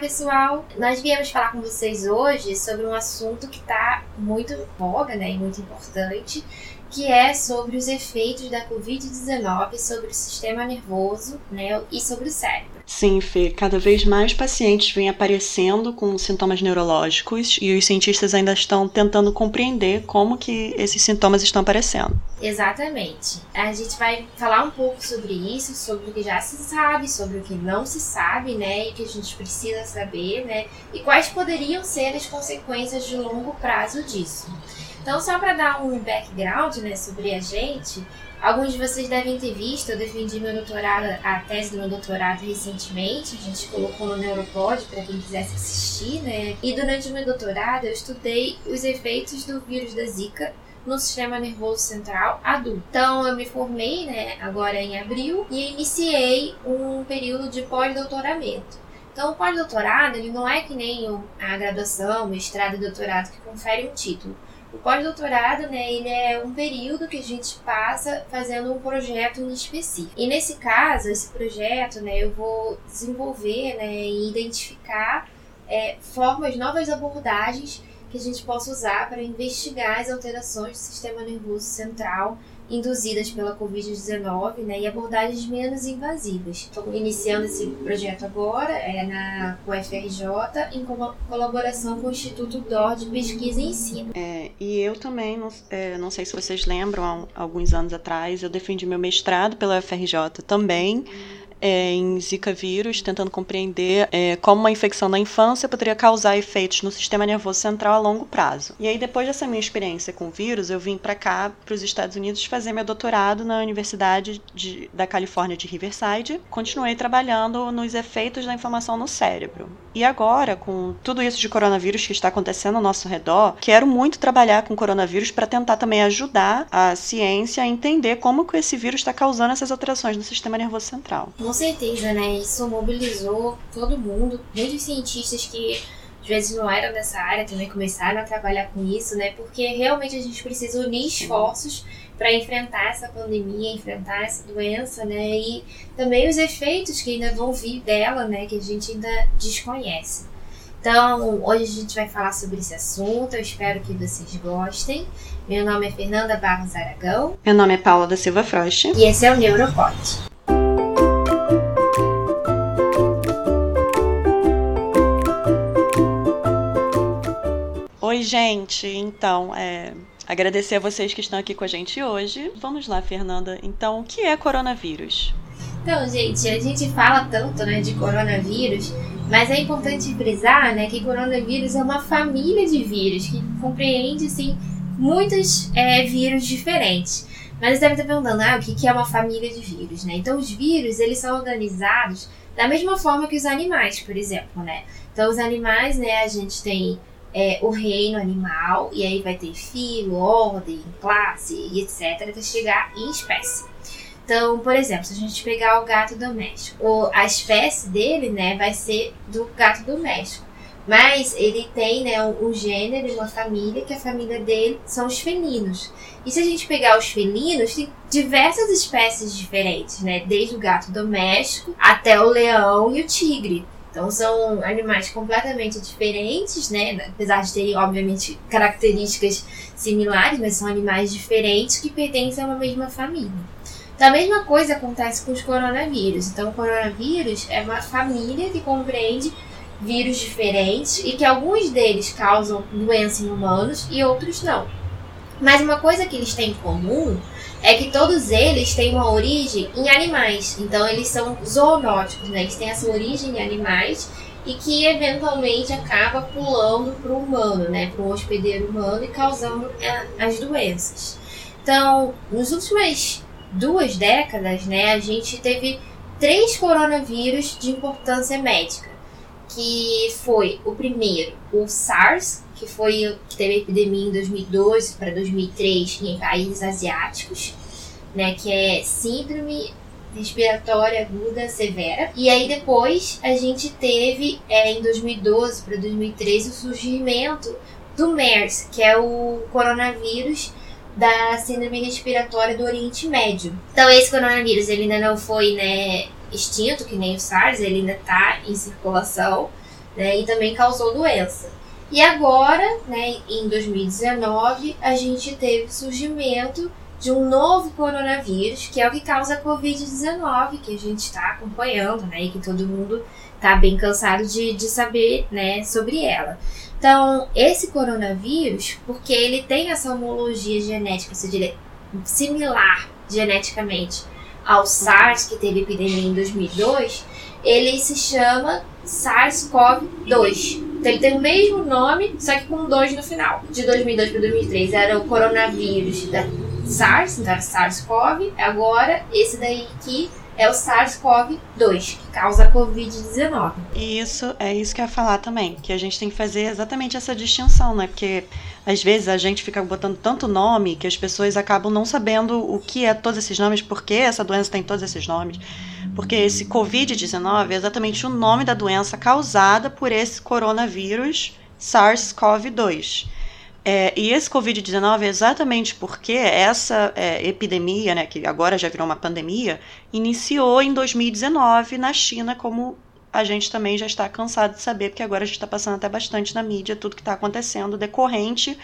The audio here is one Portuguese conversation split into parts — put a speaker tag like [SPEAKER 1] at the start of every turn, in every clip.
[SPEAKER 1] pessoal! Nós viemos falar com vocês hoje sobre um assunto que está muito voga né, e muito importante, que é sobre os efeitos da Covid-19 sobre o sistema nervoso né, e sobre o cérebro.
[SPEAKER 2] Sim, Fê, cada vez mais pacientes vêm aparecendo com sintomas neurológicos e os cientistas ainda estão tentando compreender como que esses sintomas estão aparecendo.
[SPEAKER 1] Exatamente. A gente vai falar um pouco sobre isso, sobre o que já se sabe, sobre o que não se sabe, né, e que a gente precisa saber, né, e quais poderiam ser as consequências de longo prazo disso. Então, só para dar um background né, sobre a gente, alguns de vocês devem ter visto, eu defendi meu doutorado, a tese do meu doutorado recentemente, a gente colocou no Neuropod para quem quisesse assistir, né? E durante o meu doutorado eu estudei os efeitos do vírus da Zika no sistema nervoso central adulto. Então eu me formei, né, agora em abril e iniciei um período de pós-doutoramento. Então, o pós-doutorado, ele não é que nem a graduação, mestrado e doutorado que confere um título. O pós-doutorado, né, ele é um período que a gente passa fazendo um projeto em específico. E nesse caso, esse projeto, né, eu vou desenvolver, né, e identificar é, formas, novas abordagens que a gente possa usar para investigar as alterações do sistema nervoso central induzidas pela Covid-19 né, e abordagens menos invasivas. Estou iniciando esse projeto agora é na UFRJ em colaboração com o Instituto DOR de Pesquisa e Ensino.
[SPEAKER 2] É, e eu também, não, é, não sei se vocês lembram, há alguns anos atrás, eu defendi meu mestrado pela UFRJ também é, em Zika vírus, tentando compreender é, como uma infecção na infância poderia causar efeitos no sistema nervoso central a longo prazo. E aí, depois dessa minha experiência com o vírus, eu vim para cá, para os Estados Unidos, fazer meu doutorado na Universidade de, da Califórnia de Riverside. Continuei trabalhando nos efeitos da inflamação no cérebro. E agora, com tudo isso de coronavírus que está acontecendo ao nosso redor, quero muito trabalhar com coronavírus para tentar também ajudar a ciência a entender como que esse vírus está causando essas alterações no sistema nervoso central.
[SPEAKER 1] Com certeza, né? Isso mobilizou todo mundo, desde os cientistas que às vezes não eram dessa área também começaram a trabalhar com isso, né? Porque realmente a gente precisa unir esforços para enfrentar essa pandemia, enfrentar essa doença, né? E também os efeitos que ainda vão vir dela, né? Que a gente ainda desconhece. Então, hoje a gente vai falar sobre esse assunto. Eu espero que vocês gostem. Meu nome é Fernanda Barros Aragão.
[SPEAKER 2] Meu nome é Paula da Silva Frost.
[SPEAKER 1] E esse é o Neuropod.
[SPEAKER 2] Gente. Então, é, agradecer a vocês que estão aqui com a gente hoje. Vamos lá, Fernanda. Então, o que é coronavírus?
[SPEAKER 1] Então, gente, a gente fala tanto, né, de coronavírus, mas é importante frisar, né, que coronavírus é uma família de vírus que compreende, assim, muitos é, vírus diferentes. Mas você deve estar perguntando, ah, o que é uma família de vírus, né? Então, os vírus, eles são organizados da mesma forma que os animais, por exemplo, né? Então, os animais, né, a gente tem é, o reino animal, e aí vai ter filo, ordem, classe e etc, até chegar em espécie. Então, por exemplo, se a gente pegar o gato doméstico, a espécie dele, né, vai ser do gato doméstico. Mas ele tem, né, um gênero e uma família, que a família dele são os felinos. E se a gente pegar os felinos, tem diversas espécies diferentes, né, desde o gato doméstico até o leão e o tigre. Então são animais completamente diferentes, né? Apesar de terem, obviamente, características similares, mas são animais diferentes que pertencem a uma mesma família. Então a mesma coisa acontece com os coronavírus. Então o coronavírus é uma família que compreende vírus diferentes e que alguns deles causam doença em humanos e outros não. Mas uma coisa que eles têm em comum é que todos eles têm uma origem em animais. Então eles são zoonóticos, né? Eles têm essa origem em animais e que eventualmente acaba pulando para o humano, né? Para o hospedeiro humano e causando é, as doenças. Então, nas últimas duas décadas, né, a gente teve três coronavírus de importância médica, que foi o primeiro, o SARS, que foi que teve epidemia em 2012 para 2003 em países asiáticos, né, que é síndrome respiratória aguda severa. E aí depois a gente teve é, em 2012 para 2013 o surgimento do MERS, que é o coronavírus da síndrome respiratória do Oriente Médio. Então esse coronavírus ele ainda não foi né, extinto, que nem o SARS, ele ainda está em circulação né, e também causou doença. E agora, né, em 2019, a gente teve o surgimento de um novo coronavírus, que é o que causa a Covid-19, que a gente está acompanhando, né, e que todo mundo está bem cansado de, de saber, né, sobre ela. Então, esse coronavírus, porque ele tem essa homologia genética, se dizer, similar geneticamente ao SARS, que teve epidemia em 2002, ele se chama SARS-CoV-2. Então, ele tem o mesmo nome, só que com dois no final. De 2002 para 2003 era o coronavírus da SARS, então era SARS-CoV. Agora, esse daí que é o SARS-CoV-2, que causa a Covid-19.
[SPEAKER 2] Isso, é isso que eu ia falar também, que a gente tem que fazer exatamente essa distinção, né? Porque às vezes a gente fica botando tanto nome que as pessoas acabam não sabendo o que é todos esses nomes, por que essa doença tem todos esses nomes. Porque esse Covid-19 é exatamente o nome da doença causada por esse coronavírus SARS-CoV-2. É, e esse Covid-19 é exatamente porque essa é, epidemia, né, que agora já virou uma pandemia, iniciou em 2019 na China, como a gente também já está cansado de saber, porque agora a gente está passando até bastante na mídia tudo que está acontecendo decorrente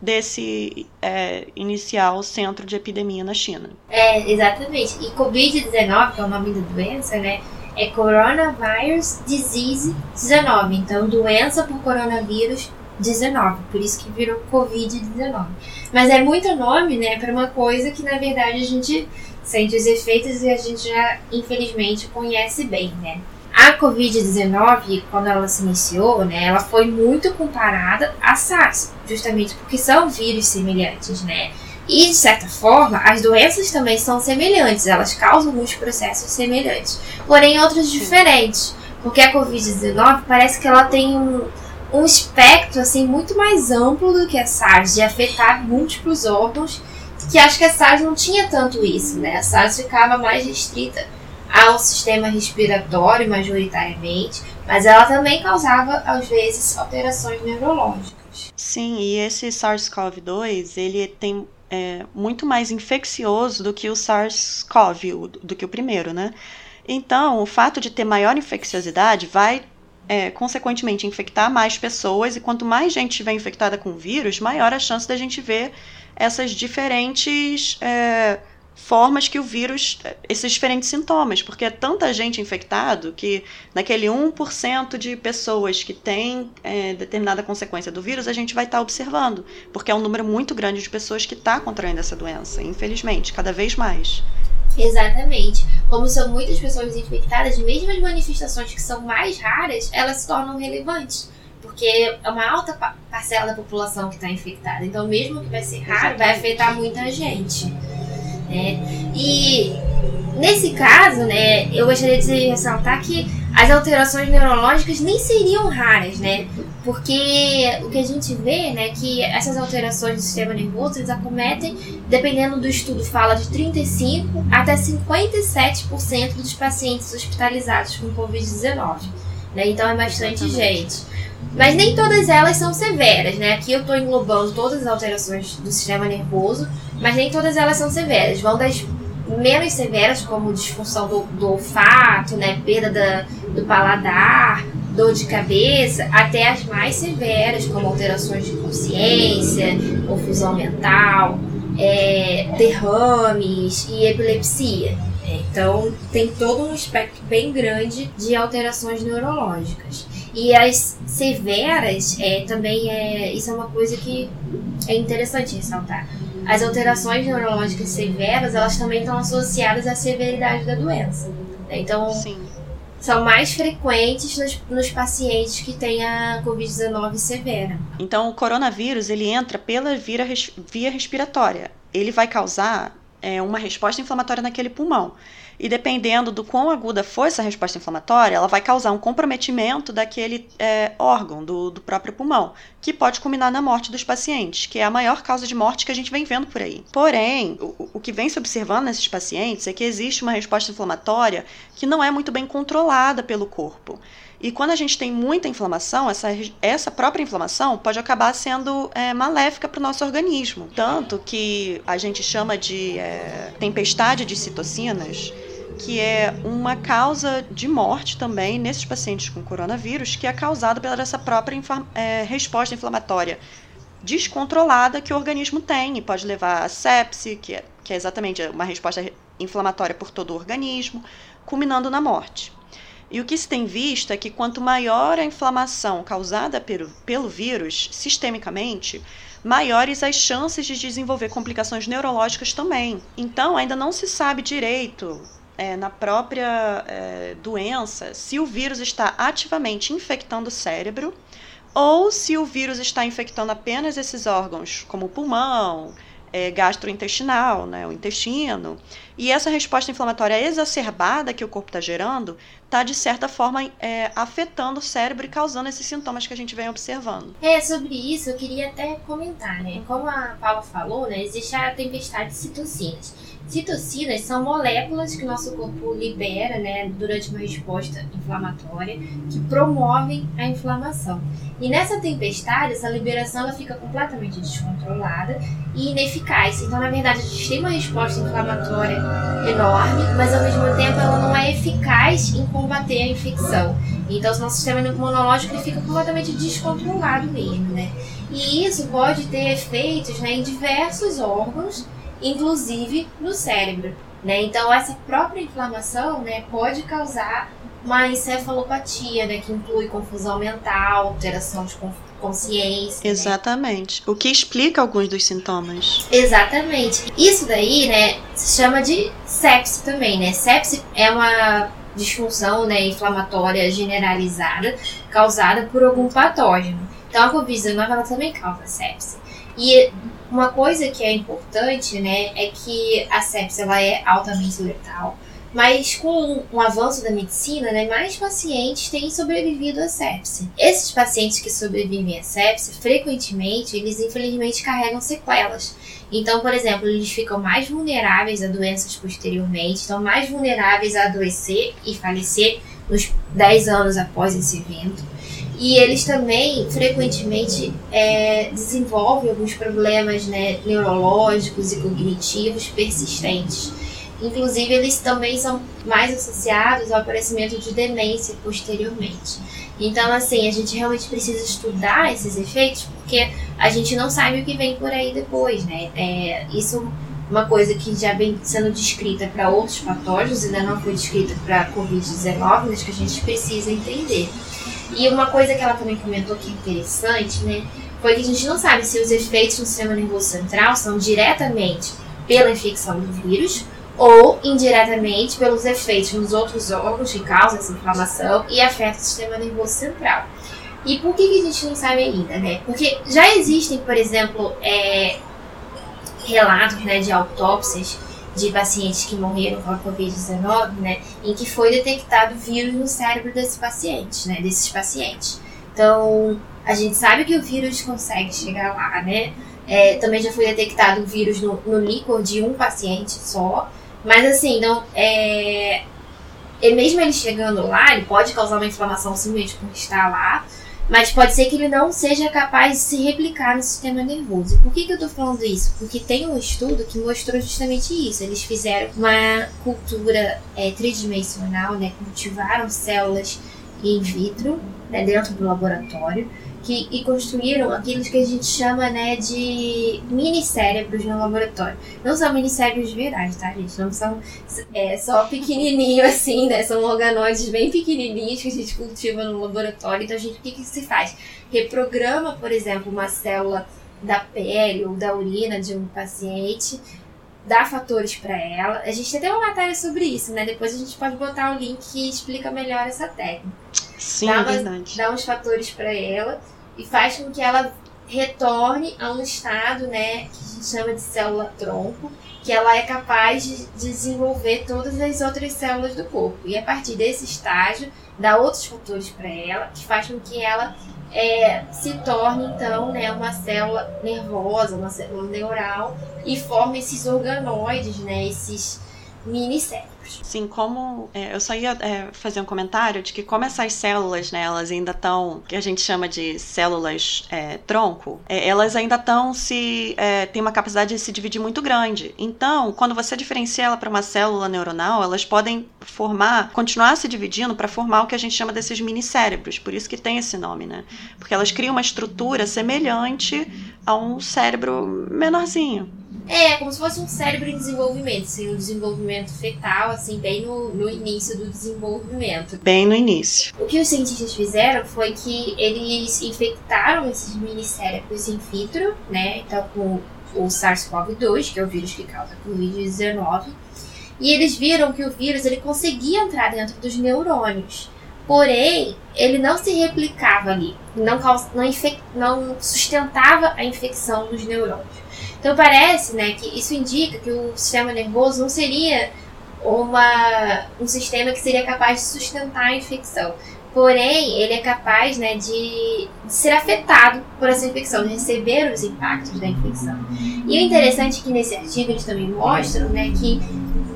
[SPEAKER 2] desse é, inicial centro de epidemia na China.
[SPEAKER 1] É, exatamente. E Covid-19, que é o nome da doença, né? É Coronavirus Disease 19. Então, doença por coronavírus 19, por isso que virou Covid-19. Mas é muito nome, né, para uma coisa que na verdade a gente sente os efeitos e a gente já infelizmente conhece bem, né? A Covid-19, quando ela se iniciou, né, ela foi muito comparada à SARS, justamente porque são vírus semelhantes, né? E, de certa forma, as doenças também são semelhantes, elas causam muitos processos semelhantes, porém outros diferentes, porque a Covid-19 parece que ela tem um, um espectro assim muito mais amplo do que a SARS, de afetar múltiplos órgãos, que acho que a SARS não tinha tanto isso, né? A SARS ficava mais restrita ao sistema respiratório majoritariamente, mas ela também causava às vezes alterações neurológicas.
[SPEAKER 2] Sim, e esse SARS-CoV-2 ele tem é, muito mais infeccioso do que o SARS-CoV, do que o primeiro, né? Então, o fato de ter maior infecciosidade vai é, consequentemente, infectar mais pessoas, e quanto mais gente estiver infectada com o vírus, maior a chance da gente ver essas diferentes é, formas que o vírus, esses diferentes sintomas, porque é tanta gente infectado que naquele 1% de pessoas que tem é, determinada consequência do vírus, a gente vai estar tá observando, porque é um número muito grande de pessoas que está contraindo essa doença, infelizmente, cada vez mais.
[SPEAKER 1] Exatamente. Como são muitas pessoas infectadas, mesmo as manifestações que são mais raras, elas se tornam relevantes. Porque é uma alta parcela da população que está infectada. Então, mesmo que vai ser raro, vai afetar muita gente. Né? E nesse caso, né, eu gostaria de ressaltar que as alterações neurológicas nem seriam raras, né? Porque o que a gente vê, né, que essas alterações do sistema nervoso, eles acometem, dependendo do estudo, fala de 35 até 57% dos pacientes hospitalizados com Covid-19. Né? Então é bastante gente. Mas nem todas elas são severas, né? Aqui eu estou englobando todas as alterações do sistema nervoso, mas nem todas elas são severas. Vão das menos severas, como disfunção do, do olfato, né? Perda da, do paladar, dor de cabeça, até as mais severas, como alterações de consciência, confusão mental, é, derrames e epilepsia. Então, tem todo um espectro bem grande de alterações neurológicas. E as severas é, também é. Isso é uma coisa que é interessante ressaltar. As alterações neurológicas severas, elas também estão associadas à severidade da doença. Então, Sim. são mais frequentes nos, nos pacientes que têm a Covid-19 severa.
[SPEAKER 2] Então, o coronavírus, ele entra pela via, via respiratória. Ele vai causar é, uma resposta inflamatória naquele pulmão. E dependendo do quão aguda for essa resposta inflamatória, ela vai causar um comprometimento daquele é, órgão, do, do próprio pulmão, que pode culminar na morte dos pacientes, que é a maior causa de morte que a gente vem vendo por aí. Porém, o, o que vem se observando nesses pacientes é que existe uma resposta inflamatória que não é muito bem controlada pelo corpo. E quando a gente tem muita inflamação, essa, essa própria inflamação pode acabar sendo é, maléfica para o nosso organismo. Tanto que a gente chama de é, tempestade de citocinas, que é uma causa de morte também nesses pacientes com coronavírus, que é causada pela essa própria é, resposta inflamatória descontrolada que o organismo tem e pode levar a sepse, que é, que é exatamente uma resposta inflamatória por todo o organismo, culminando na morte. E o que se tem visto é que quanto maior a inflamação causada pelo, pelo vírus sistemicamente, maiores as chances de desenvolver complicações neurológicas também. Então, ainda não se sabe direito é, na própria é, doença se o vírus está ativamente infectando o cérebro ou se o vírus está infectando apenas esses órgãos, como o pulmão, é, gastrointestinal, né, o intestino. E essa resposta inflamatória exacerbada que o corpo está gerando está, de certa forma, é, afetando o cérebro e causando esses sintomas que a gente vem observando.
[SPEAKER 1] É, sobre isso eu queria até comentar, né? Como a Paula falou, né, existe a tempestade de citocinas. Citocinas são moléculas que o nosso corpo libera né, durante uma resposta inflamatória que promovem a inflamação. E nessa tempestade, essa liberação ela fica completamente descontrolada e ineficaz. Então, na verdade, a gente tem uma resposta inflamatória enorme, mas ao mesmo tempo ela não é eficaz em combater a infecção. Então, o nosso sistema imunológico fica completamente descontrolado mesmo, né? E isso pode ter efeitos né, em diversos órgãos inclusive no cérebro. Né? Então, essa própria inflamação né, pode causar uma encefalopatia, né, que inclui confusão mental, alteração de consciência.
[SPEAKER 2] Né? Exatamente. Né? O que explica alguns dos sintomas.
[SPEAKER 1] Exatamente. Isso daí, né, se chama de sepse também, né? Sepse é uma disfunção, né, inflamatória generalizada causada por algum patógeno. Então a COVID-19 ela também causa sepse. E uma coisa que é importante, né, é que a sepsia ela é altamente letal, mas com o avanço da medicina, né, mais pacientes têm sobrevivido à sepsia. Esses pacientes que sobrevivem à sepsia, frequentemente, eles infelizmente carregam sequelas. Então, por exemplo, eles ficam mais vulneráveis a doenças posteriormente, estão mais vulneráveis a adoecer e falecer nos 10 anos após esse evento. E eles também, frequentemente, é, desenvolvem alguns problemas né, neurológicos e cognitivos persistentes. Inclusive, eles também são mais associados ao aparecimento de demência posteriormente. Então, assim, a gente realmente precisa estudar esses efeitos porque a gente não sabe o que vem por aí depois, né? É, isso é uma coisa que já vem sendo descrita para outros patógenos, ainda não foi descrita para a Covid-19, mas que a gente precisa entender. E uma coisa que ela também comentou que é interessante, né? Foi que a gente não sabe se os efeitos no sistema nervoso central são diretamente pela infecção do vírus ou indiretamente pelos efeitos nos outros órgãos que causam essa inflamação e afetam o sistema nervoso central. E por que, que a gente não sabe ainda, né? Porque já existem, por exemplo, é, relatos né, de autópsias de pacientes que morreram com a Covid-19, né, em que foi detectado vírus no cérebro desses pacientes, né, desses pacientes. Então, a gente sabe que o vírus consegue chegar lá, né? É, também já foi detectado o vírus no, no líquor de um paciente só, mas assim, não é, e mesmo ele chegando lá, ele pode causar uma inflamação simplesmente por estar lá, mas pode ser que ele não seja capaz de se replicar no sistema nervoso. Por que, que eu estou falando isso? Porque tem um estudo que mostrou justamente isso. Eles fizeram uma cultura é, tridimensional, né? cultivaram células in vitro né, dentro do laboratório que, e construíram aquilo que a gente chama né, de mini cérebros no laboratório. Não são mini cérebros de verdade, tá, gente? Não são é, só pequenininho assim, né? São organoides bem pequenininhos que a gente cultiva no laboratório. Então, a gente, o que, que se faz? Reprograma, por exemplo, uma célula da pele ou da urina de um paciente dá fatores para ela. A gente tem até uma matéria sobre isso, né? Depois a gente pode botar o link que explica melhor essa técnica.
[SPEAKER 2] Sim, dá,
[SPEAKER 1] é
[SPEAKER 2] verdade.
[SPEAKER 1] dá uns fatores para ela e faz com que ela retorne a um estado, né, que a gente chama de célula tronco, que ela é capaz de desenvolver todas as outras células do corpo. E a partir desse estágio, dá outros fatores para ela, que faz com que ela é, se torne, então, né, uma célula nervosa, uma célula neural, e forme esses organoides, né, esses mini cérebros. cérebros.
[SPEAKER 2] Sim, como é, eu só ia é, fazer um comentário de que como essas células, né, elas ainda estão, que a gente chama de células é, tronco, é, elas ainda estão se é, tem uma capacidade de se dividir muito grande. Então, quando você diferencia ela para uma célula neuronal, elas podem formar, continuar se dividindo para formar o que a gente chama desses mini cérebros. Por isso que tem esse nome, né? Porque elas criam uma estrutura semelhante a um cérebro menorzinho.
[SPEAKER 1] É, como se fosse um cérebro em desenvolvimento, assim, um desenvolvimento fetal, assim, bem no, no início do desenvolvimento.
[SPEAKER 2] Bem no início.
[SPEAKER 1] O que os cientistas fizeram foi que eles infectaram esses mini cérebros in vitro, né? Então, com o SARS-CoV-2, que é o vírus que causa Covid-19, e eles viram que o vírus ele conseguia entrar dentro dos neurônios. Porém, ele não se replicava ali, não, não, não sustentava a infecção dos neurônios. Então parece né, que isso indica que o sistema nervoso não seria uma, um sistema que seria capaz de sustentar a infecção. Porém, ele é capaz né, de, de, ser afetado por essa infecção, de receber os impactos da infecção. E o interessante é que nesse artigo eles também mostram né, que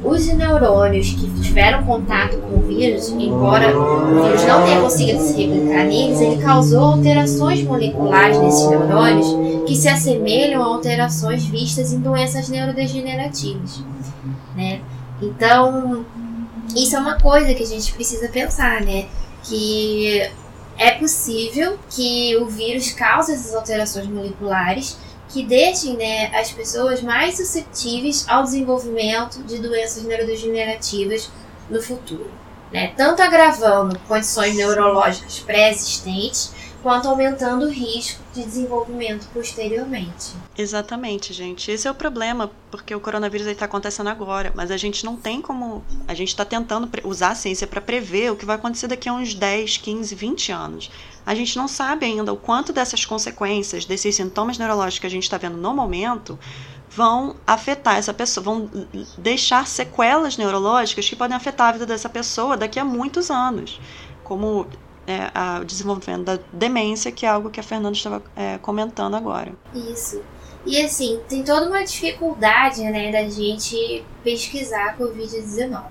[SPEAKER 1] os neurônios que tiveram contato com o vírus, embora o vírus não tenha conseguido se replicar neles, ele causou alterações moleculares nesses neurônios que se assemelham a alterações vistas em doenças neurodegenerativas. Né? Então, isso é uma coisa que a gente precisa pensar, né? Que é possível que o vírus cause essas alterações moleculares que deixem né, as pessoas mais suscetíveis ao desenvolvimento de doenças neurodegenerativas no futuro. Né? Tanto agravando condições neurológicas pré-existentes, quanto aumentando o risco de desenvolvimento posteriormente.
[SPEAKER 2] Exatamente, gente. Esse é o problema, porque o coronavírus está acontecendo agora, mas a gente não tem como. A gente está tentando usar a ciência para prever o que vai acontecer daqui a uns 10, 15, 20 anos. A gente não sabe ainda o quanto dessas consequências, desses sintomas neurológicos que a gente está vendo no momento, vão afetar essa pessoa, vão deixar sequelas neurológicas que podem afetar a vida dessa pessoa daqui a muitos anos. Como é, a, o desenvolvimento da demência, que é algo que a Fernanda estava é, comentando agora.
[SPEAKER 1] Isso. E assim, tem toda uma dificuldade, né, da gente pesquisar a Covid-19.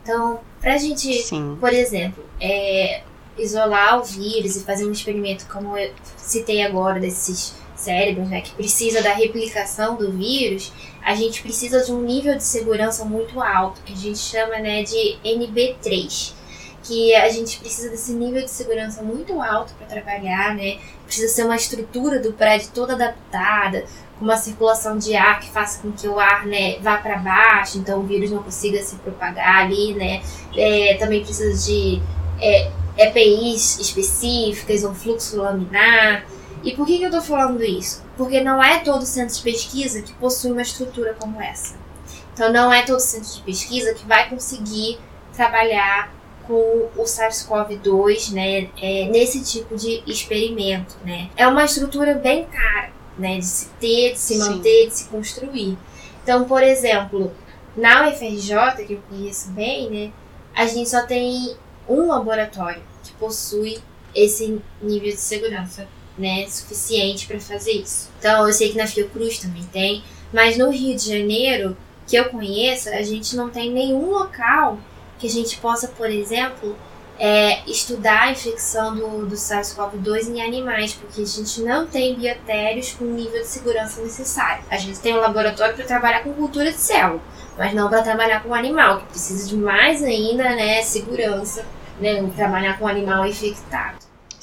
[SPEAKER 1] Então, pra gente, Sim. por exemplo, é, isolar o vírus e fazer um experimento como eu citei agora desses cérebros, né, que precisa da replicação do vírus, a gente precisa de um nível de segurança muito alto, que a gente chama, né, de NB3 que a gente precisa desse nível de segurança muito alto para trabalhar, né? Precisa ser uma estrutura do prédio toda adaptada, com uma circulação de ar que faça com que o ar, né, vá para baixo, então o vírus não consiga se propagar ali, né? É, também precisa de é, EPIs específicas, um fluxo laminar. E por que, que eu estou falando isso? Porque não é todo centro de pesquisa que possui uma estrutura como essa. Então não é todo centro de pesquisa que vai conseguir trabalhar com o SARS-CoV-2, né, é, nesse tipo de experimento, né. É uma estrutura bem cara, né, de se ter, de se manter, Sim. de se construir. Então, por exemplo, na UFRJ, que eu conheço bem, né, a gente só tem um laboratório que possui esse nível de segurança, né, suficiente para fazer isso. Então, eu sei que na Fiocruz também tem, mas no Rio de Janeiro, que eu conheço, a gente não tem nenhum local que a gente possa, por exemplo, é, estudar a infecção do, do SARS-CoV-2 em animais, porque a gente não tem biotérios com o nível de segurança necessário. A gente tem um laboratório para trabalhar com cultura de célula, mas não para trabalhar com animal, que precisa de mais ainda né, segurança, né, trabalhar com animal infectado.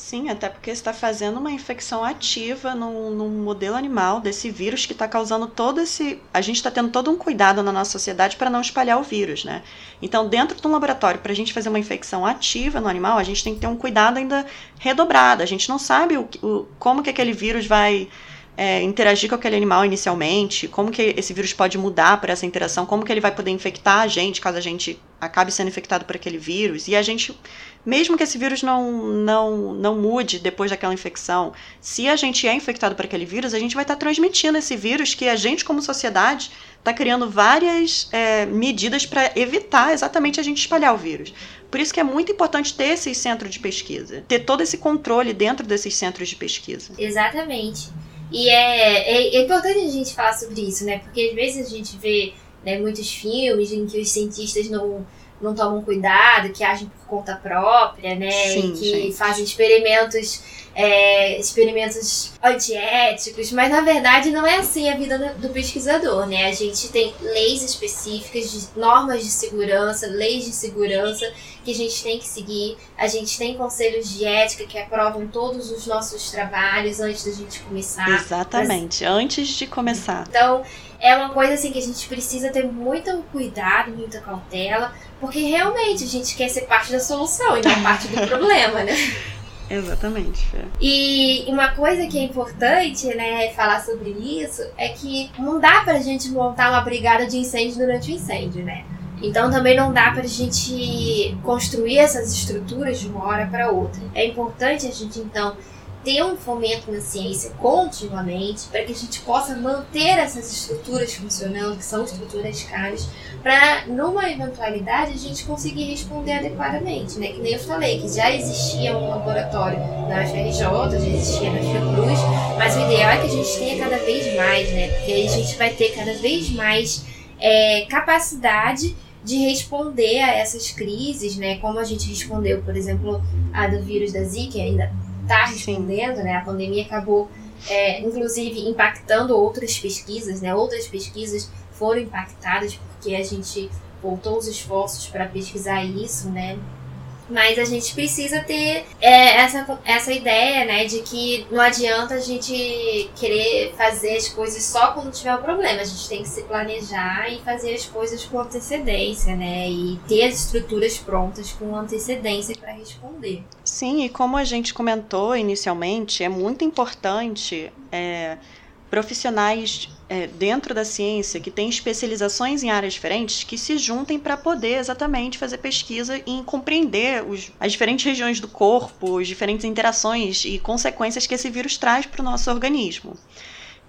[SPEAKER 2] Sim, até porque está fazendo uma infecção ativa num, num modelo animal desse vírus que está causando todo esse. A gente está tendo todo um cuidado na nossa sociedade para não espalhar o vírus, né? Então, dentro de um laboratório, para a gente fazer uma infecção ativa no animal, a gente tem que ter um cuidado ainda redobrado. A gente não sabe o, o como que aquele vírus vai é, interagir com aquele animal inicialmente, como que esse vírus pode mudar por essa interação, como que ele vai poder infectar a gente caso a gente acabe sendo infectado por aquele vírus. E a gente, mesmo que esse vírus não, não, não mude depois daquela infecção, se a gente é infectado por aquele vírus, a gente vai estar transmitindo esse vírus que a gente, como sociedade, está criando várias é, medidas para evitar exatamente a gente espalhar o vírus. Por isso que é muito importante ter esses centros de pesquisa, ter todo esse controle dentro desses centros de pesquisa.
[SPEAKER 1] Exatamente. E é, é, é, importante a gente falar sobre isso, né? Porque às vezes a gente vê né, muitos filmes em que os cientistas não não tomam cuidado, que agem por conta própria, né?
[SPEAKER 2] Sim,
[SPEAKER 1] e que
[SPEAKER 2] gente.
[SPEAKER 1] fazem experimentos, é, experimentos antiéticos, mas na verdade não é assim a vida do do pesquisador, né? A gente tem leis específicas, de- normas de segurança, leis de segurança que a gente tem que seguir. A gente tem conselhos de ética que aprovam todos os nossos trabalhos antes da gente começar.
[SPEAKER 2] Exatamente, antes de começar.
[SPEAKER 1] Então, é uma coisa assim que a gente precisa ter muito cuidado, muita cautela, porque realmente a gente quer ser parte da solução e não parte do problema, né?
[SPEAKER 2] Exatamente, Fê.
[SPEAKER 1] E uma coisa que é importante, né, falar sobre isso é que não dá pra gente montar uma brigada de incêndio durante o incêndio, né? Então também não dá pra gente construir essas estruturas de uma hora para outra. É importante a gente então ter um fomento na ciência continuamente para que a gente possa manter essas estruturas funcionando, que são estruturas caras, para numa eventualidade a gente conseguir responder adequadamente, né? Que nem eu falei, que já existia um laboratório na UFRJ, já existia na Fiocruz, mas o ideal é que a gente tenha cada vez mais, né? Porque aí a gente vai ter cada vez mais é, capacidade de responder a essas crises, né? Como a gente respondeu, por exemplo, a do vírus da Zika, ainda está
[SPEAKER 2] Sim.
[SPEAKER 1] respondendo, né? A pandemia acabou, é, inclusive, impactando outras pesquisas, né? Outras pesquisas foram impactadas porque a gente voltou os esforços para pesquisar isso, né? Mas a gente precisa ter é, essa, essa ideia, né, de que não adianta a gente querer fazer as coisas só quando tiver o problema. A gente tem que se planejar e fazer as coisas com antecedência, né? E ter as estruturas prontas com antecedência para responder.
[SPEAKER 2] Sim, e como a gente comentou inicialmente, é muito importante é, profissionais é, dentro da ciência que têm especializações em áreas diferentes que se juntem para poder exatamente fazer pesquisa e compreender os, as diferentes regiões do corpo, as diferentes interações e consequências que esse vírus traz para o nosso organismo.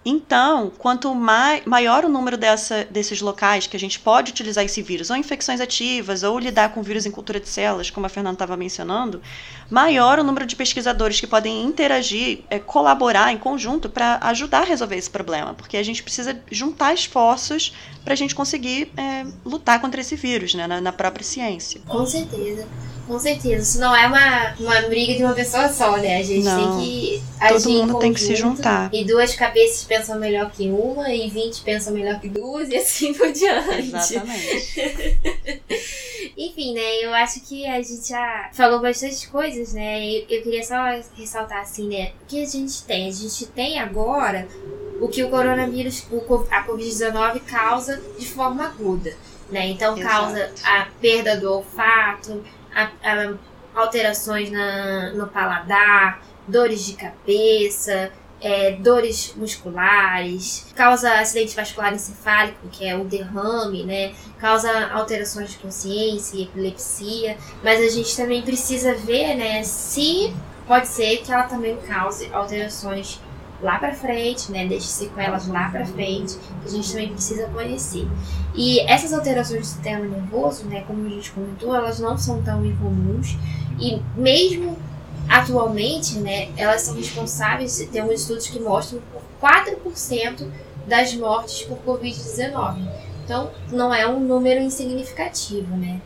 [SPEAKER 2] Então, quanto mai, maior o número dessa, desses locais que a gente pode utilizar esse vírus, ou infecções ativas, ou lidar com vírus em cultura de células, como a Fernanda estava mencionando, maior o número de pesquisadores que podem interagir, é, colaborar em conjunto para ajudar a resolver esse problema, porque a gente precisa juntar esforços para a gente conseguir é, lutar contra esse vírus né, na, na própria ciência.
[SPEAKER 1] Com certeza. Com certeza. Isso não é uma, uma briga de uma pessoa só, né? A gente
[SPEAKER 2] Não.
[SPEAKER 1] tem que agir
[SPEAKER 2] Todo mundo
[SPEAKER 1] em
[SPEAKER 2] tem que se juntar.
[SPEAKER 1] E duas cabeças pensam melhor que uma, e 20 pensam melhor que duas, e assim por diante.
[SPEAKER 2] Exatamente.
[SPEAKER 1] Enfim, né? Eu acho que a gente já falou bastante coisas, né? Eu, eu queria só ressaltar assim, né? O que a gente tem? A gente tem agora o que o coronavírus, o, a Covid-19 causa de forma aguda, né? Então
[SPEAKER 2] Exato.
[SPEAKER 1] causa a perda do olfato, a, a alterações na, no paladar, dores de cabeça, é, dores musculares, causa acidente vascular encefálico, que é o derrame, né? Causa alterações de consciência e epilepsia, mas a gente também precisa ver, né, se pode ser que ela também cause alterações lá pra frente, né, deixe sequelas lá pra frente, que a gente também precisa conhecer. E essas alterações do sistema nervoso, né, como a gente comentou, elas não são tão incomuns e mesmo atualmente, né, elas são responsáveis, tem uns estudos que mostram por 4% das mortes por Covid-19. Então, não é um número insignificativo, né?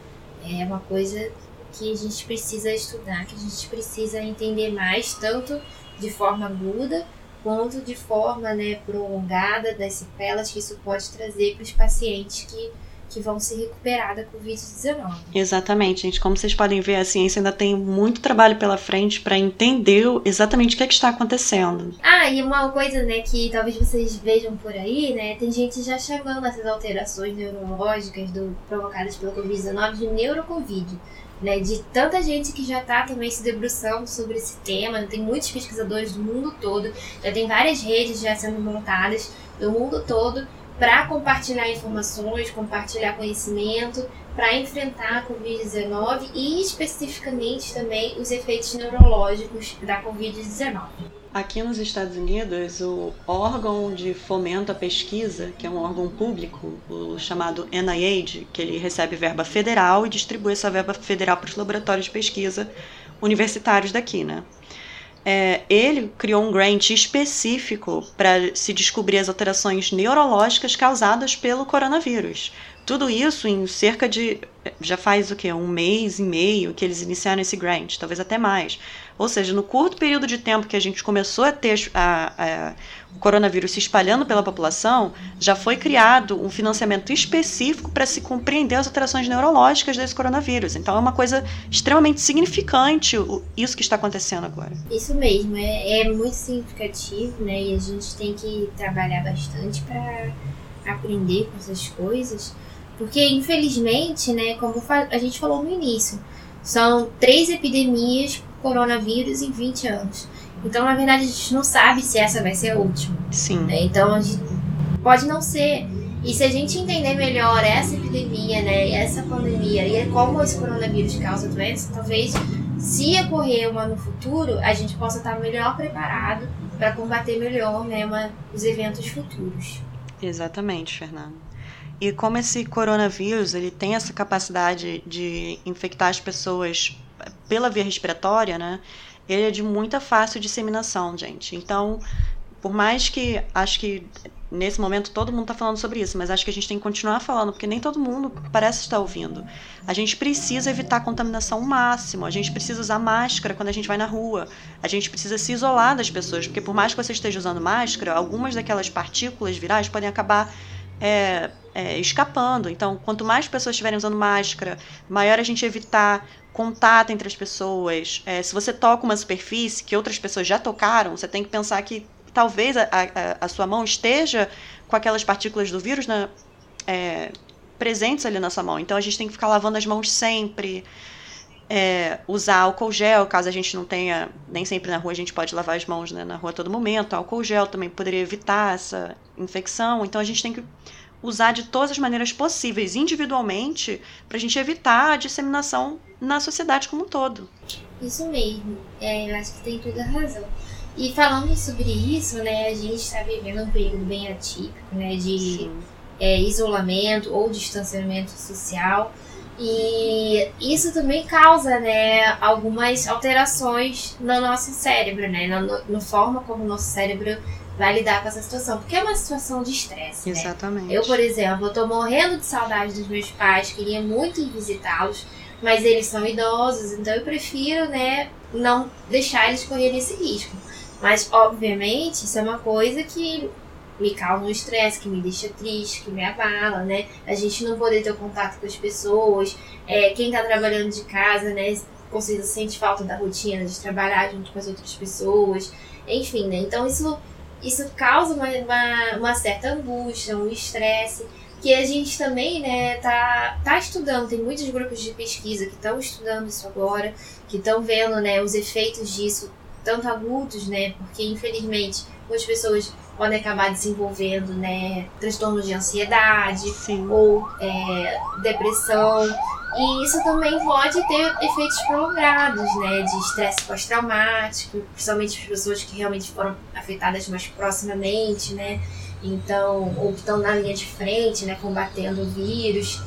[SPEAKER 1] É uma coisa que a gente precisa estudar, que a gente precisa entender mais, tanto de forma aguda quanto de forma né, prolongada das sequelas que isso pode trazer para os pacientes que, que vão se recuperar da Covid-19.
[SPEAKER 2] Exatamente, gente. Como vocês podem ver, a ciência ainda tem muito trabalho pela frente para entender exatamente o que, é que está acontecendo.
[SPEAKER 1] Ah, e uma coisa, né, que talvez vocês vejam por aí, né, tem gente já chamando essas alterações neurológicas do, provocadas pela Covid-19 de neurocovid. Né, de tanta gente que já está também se debruçando sobre esse tema, tem muitos pesquisadores do mundo todo, já tem várias redes já sendo montadas do mundo todo para compartilhar informações, compartilhar conhecimento, para enfrentar a Covid-19 e especificamente também os efeitos neurológicos da Covid-19.
[SPEAKER 2] Aqui nos Estados Unidos, o órgão de fomento à pesquisa, que é um órgão público, o chamado NIH, que ele recebe verba federal e distribui essa verba federal para os laboratórios de pesquisa universitários daqui, né? É, ele criou um grant específico para se descobrir as alterações neurológicas causadas pelo coronavírus. Tudo isso em cerca de. Já faz o quê? Um mês e meio que eles iniciaram esse grant, talvez até mais. Ou seja, no curto período de tempo que a gente começou a ter a, a, o coronavírus se espalhando pela população, já foi criado um financiamento específico para se compreender as alterações neurológicas desse coronavírus. Então é uma coisa extremamente significante isso que está acontecendo agora.
[SPEAKER 1] Isso mesmo, é, é muito significativo, né? E a gente tem que trabalhar bastante para aprender com essas coisas. Porque, infelizmente, né, como a gente falou no início, são três epidemias coronavírus em 20 anos. Então, na verdade, a gente não sabe se essa vai ser a última.
[SPEAKER 2] Sim.
[SPEAKER 1] Né? Então, pode não ser. E se a gente entender melhor essa epidemia, né, essa pandemia e como esse coronavírus causa doença, talvez se ocorrer uma no futuro, a gente possa estar melhor preparado para combater melhor né, uma, os eventos futuros.
[SPEAKER 2] Exatamente, Fernando. E como esse coronavírus ele tem essa capacidade de infectar as pessoas pela via respiratória, né? Ele é de muita fácil disseminação, gente. Então, por mais que acho que nesse momento todo mundo está falando sobre isso, mas acho que a gente tem que continuar falando, porque nem todo mundo parece estar ouvindo. A gente precisa evitar a contaminação ao máximo, a gente precisa usar máscara quando a gente vai na rua, a gente precisa se isolar das pessoas, porque por mais que você esteja usando máscara, algumas daquelas partículas virais podem acabar é, é, escapando. Então, quanto mais pessoas estiverem usando máscara, maior a gente evitar contato entre as pessoas. É, se você toca uma superfície que outras pessoas já tocaram, você tem que pensar que talvez a, a, a sua mão esteja com aquelas partículas do vírus na, é, presentes ali na sua mão. Então a gente tem que ficar lavando as mãos sempre. É, usar álcool gel, caso a gente não tenha, nem sempre na rua a gente pode lavar as mãos né, na rua a todo momento. Álcool gel também poderia evitar essa infecção. Então a gente tem que usar de todas as maneiras possíveis, individualmente, para a gente evitar a disseminação na sociedade como um todo.
[SPEAKER 1] Isso mesmo, é, eu acho que tem toda a razão. E falando sobre isso, né, a gente está vivendo um período bem atípico, né, de é, isolamento ou distanciamento social. E isso também causa, né, algumas alterações no nosso cérebro, né, na, na forma como o nosso cérebro vai lidar com essa situação. Porque é uma situação de estresse.
[SPEAKER 2] Né? Exatamente.
[SPEAKER 1] Eu, por exemplo, eu tô morrendo de saudade dos meus pais, queria muito ir visitá-los, mas eles são idosos, então eu prefiro, né, não deixar eles correrem esse risco. Mas, obviamente, isso é uma coisa que me causa um estresse, que me deixa triste, que me abala, né? A gente não poder ter contato com as pessoas, é, quem tá trabalhando de casa, né? Com sente falta da rotina de trabalhar junto com as outras pessoas, enfim, né? Então isso isso causa uma, uma, uma certa angústia, um estresse, que a gente também né, tá, tá estudando. Tem muitos grupos de pesquisa que estão estudando isso agora, que estão vendo né, os efeitos disso, tanto agudos, né? Porque infelizmente muitas pessoas podem acabar desenvolvendo né, transtornos de ansiedade
[SPEAKER 2] Sim.
[SPEAKER 1] ou é, depressão. E isso também pode ter efeitos prolongados, né? De estresse pós-traumático, principalmente as pessoas que realmente foram afetadas mais proximamente, né? Então, ou que estão na linha de frente, né? Combatendo o vírus.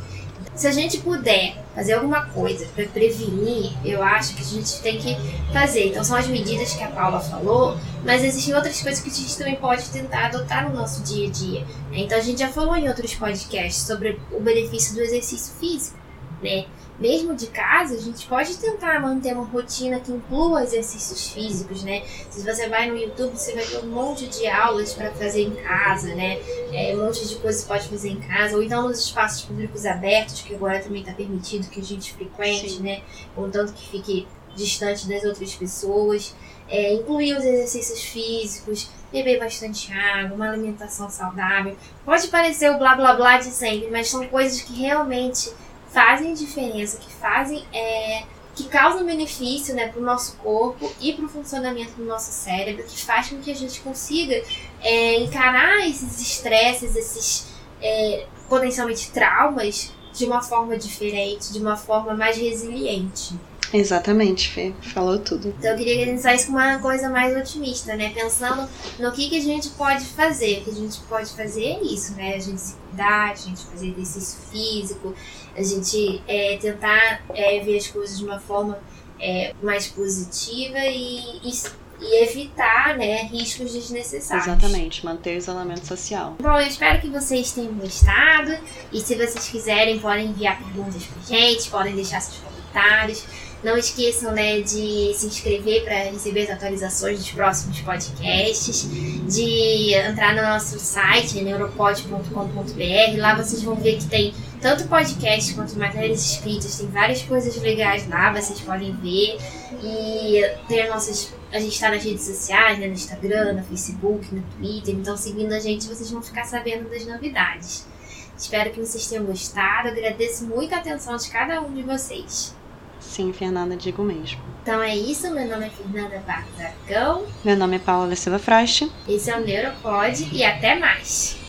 [SPEAKER 1] Se a gente puder fazer alguma coisa para prevenir, eu acho que a gente tem que fazer. Então, são as medidas que a Paula falou, mas existem outras coisas que a gente também pode tentar adotar no nosso dia a dia. Então, a gente já falou em outros podcasts sobre o benefício do exercício físico né? Mesmo de casa, a gente pode tentar manter uma rotina que inclua exercícios físicos, né? Se você vai no YouTube, você vai ver um monte de aulas para fazer em casa, né? É, um monte de coisas que pode fazer em casa, ou então nos espaços públicos abertos, que agora também está permitido que a gente frequente, Sim. né? Contanto que fique distante das outras pessoas. É, incluir os exercícios físicos, beber bastante água, uma alimentação saudável. Pode parecer o blá blá blá de sempre, mas são coisas que realmente fazem diferença, que fazem é, que causam benefício né, para o nosso corpo e para o funcionamento do nosso cérebro, que faz com que a gente consiga é, encarar esses estresses, esses é, potencialmente traumas de uma forma diferente, de uma forma mais resiliente.
[SPEAKER 2] Exatamente, Fê. Falou tudo.
[SPEAKER 1] Então eu queria que a gente saísse com uma coisa mais otimista, né? Pensando no que, que a gente pode fazer. O que a gente pode fazer é isso, né? A gente se cuidar, a gente fazer exercício físico, a gente é, tentar é, ver as coisas de uma forma é, mais positiva e, e e evitar né, riscos desnecessários.
[SPEAKER 2] Exatamente, manter o isolamento social.
[SPEAKER 1] Bom, eu espero que vocês tenham gostado e se vocês quiserem podem enviar perguntas pra gente, podem deixar seus comentários. Não esqueçam né, de se inscrever para receber as atualizações dos próximos podcasts, de entrar no nosso site, neuropod.com.br. Lá vocês vão ver que tem tanto podcast quanto matérias escritas, tem várias coisas legais lá, vocês podem ver. E tem nossas. A gente está nas redes sociais, né, no Instagram, no Facebook, no Twitter, então seguindo a gente vocês vão ficar sabendo das novidades. Espero que vocês tenham gostado. Agradeço muito a atenção de cada um de vocês.
[SPEAKER 2] Sim, Fernanda, digo mesmo.
[SPEAKER 1] Então é isso, meu nome é Fernanda Barzacão.
[SPEAKER 2] Meu nome é Paula Silva Frost.
[SPEAKER 1] Esse é o Neuropod e até mais!